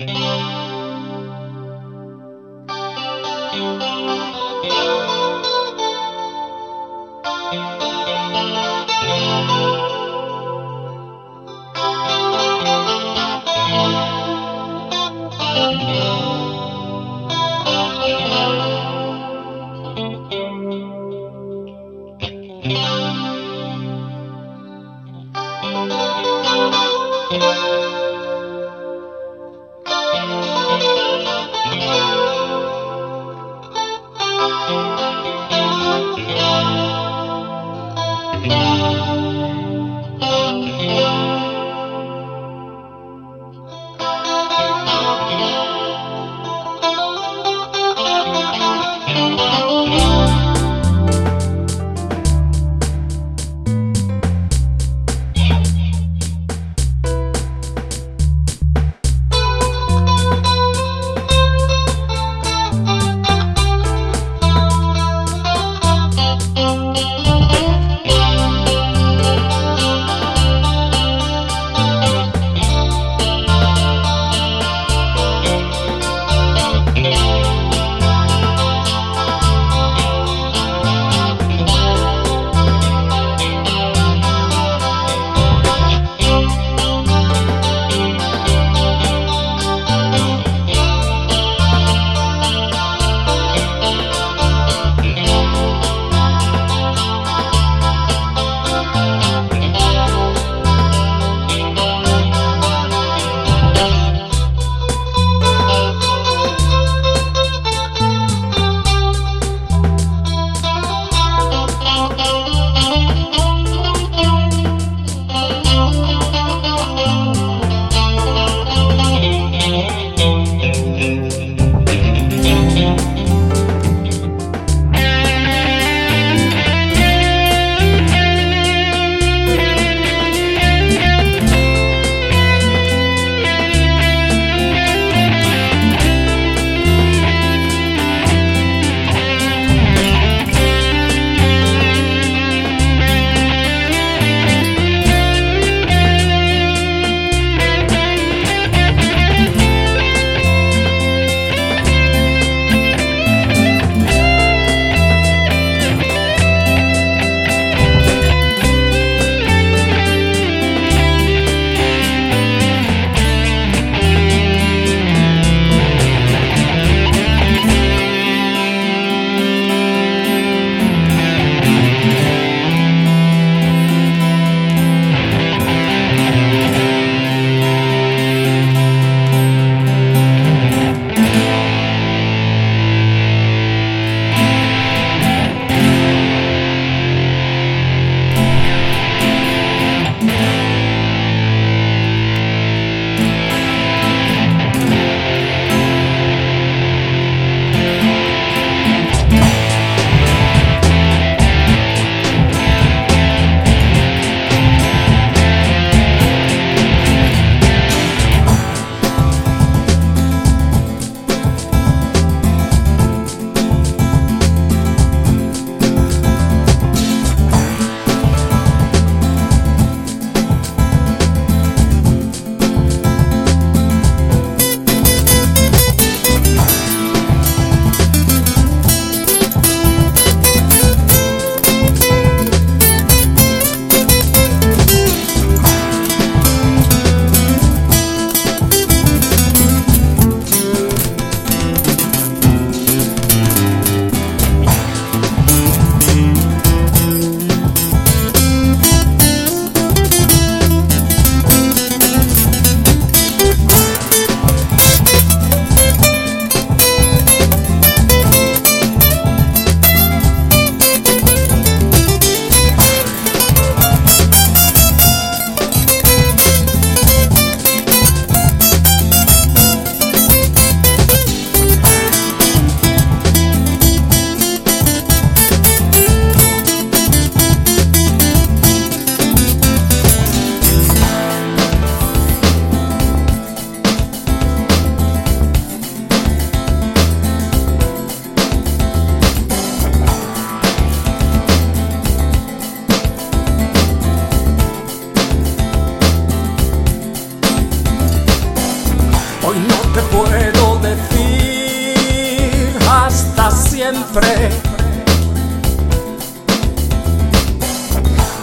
Música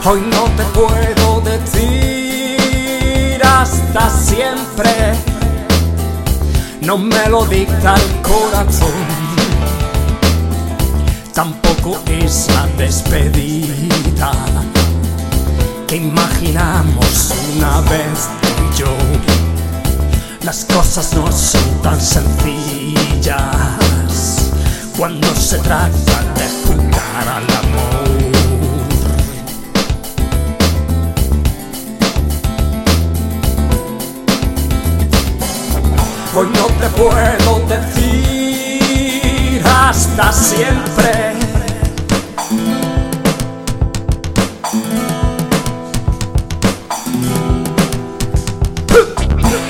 Hoy no te puedo decir hasta siempre. No me lo dicta el corazón. Tampoco es la despedida que imaginamos una vez tú y yo. Las cosas no son tan sencillas cuando se trata de jugar al amor. Hoy no te puedo decir hasta siempre.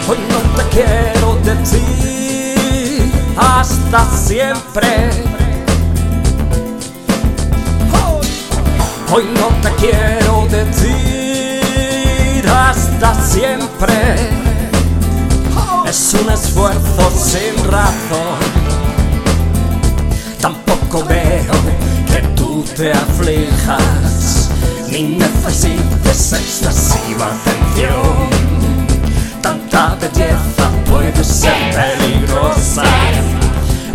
Hoy no te quiero decir hasta siempre. Hoy no te quiero decir hasta siempre. Es un esfuerzo sin razón. Tampoco veo que tú te aflijas ni necesites excesiva atención. Tanta belleza puede ser peligrosa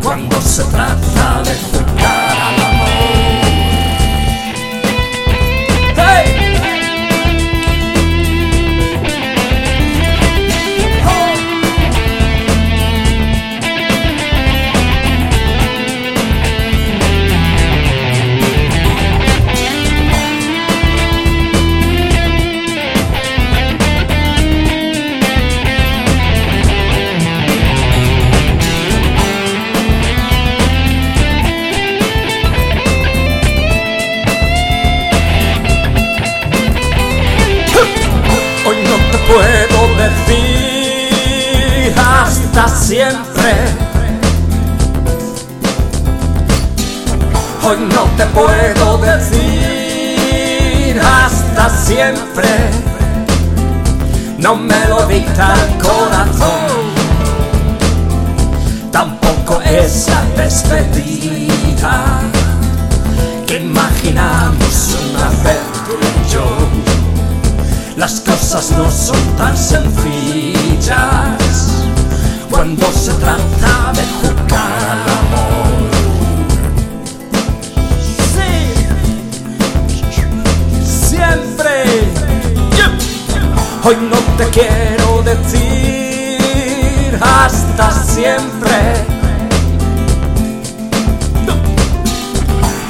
cuando se trata de jugar No te puedo decir hasta siempre. No me lo dicta el corazón. Tampoco esa despedida que imaginamos una vez tú y yo. Las cosas no son tan sencillas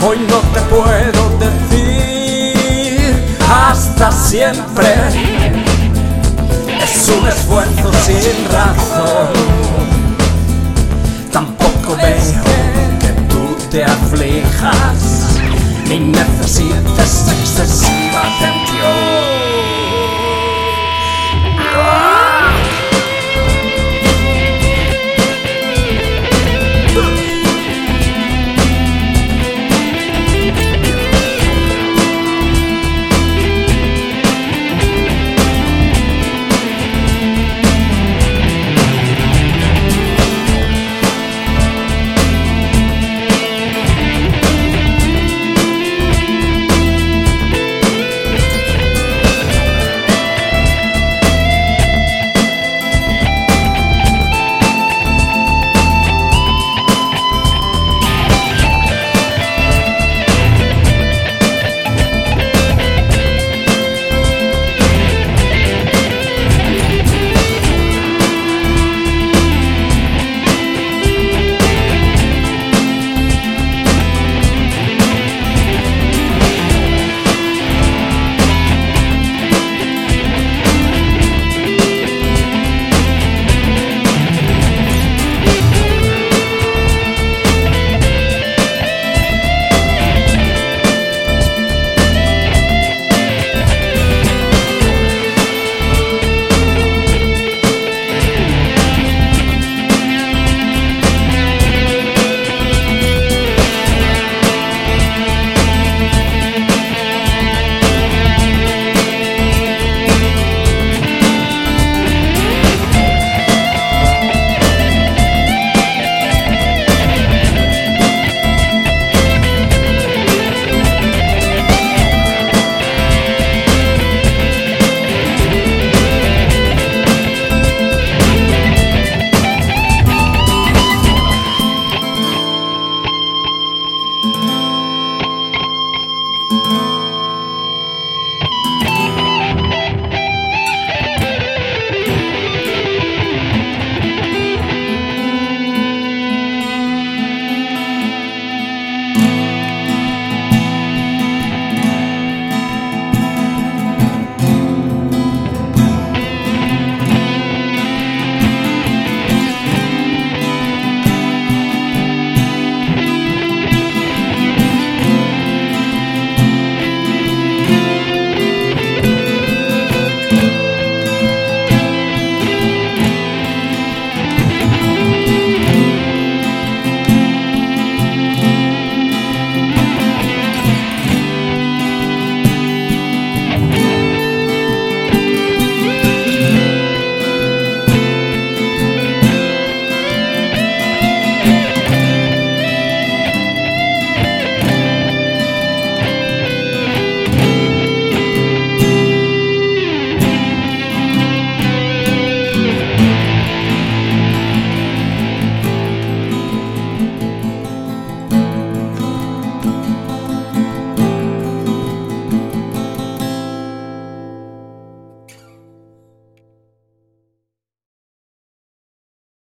Hoy no te puedo decir hasta siempre. Es un esfuerzo sin razón. Tampoco veo que tú te aflijas ni necesites excesiva atención.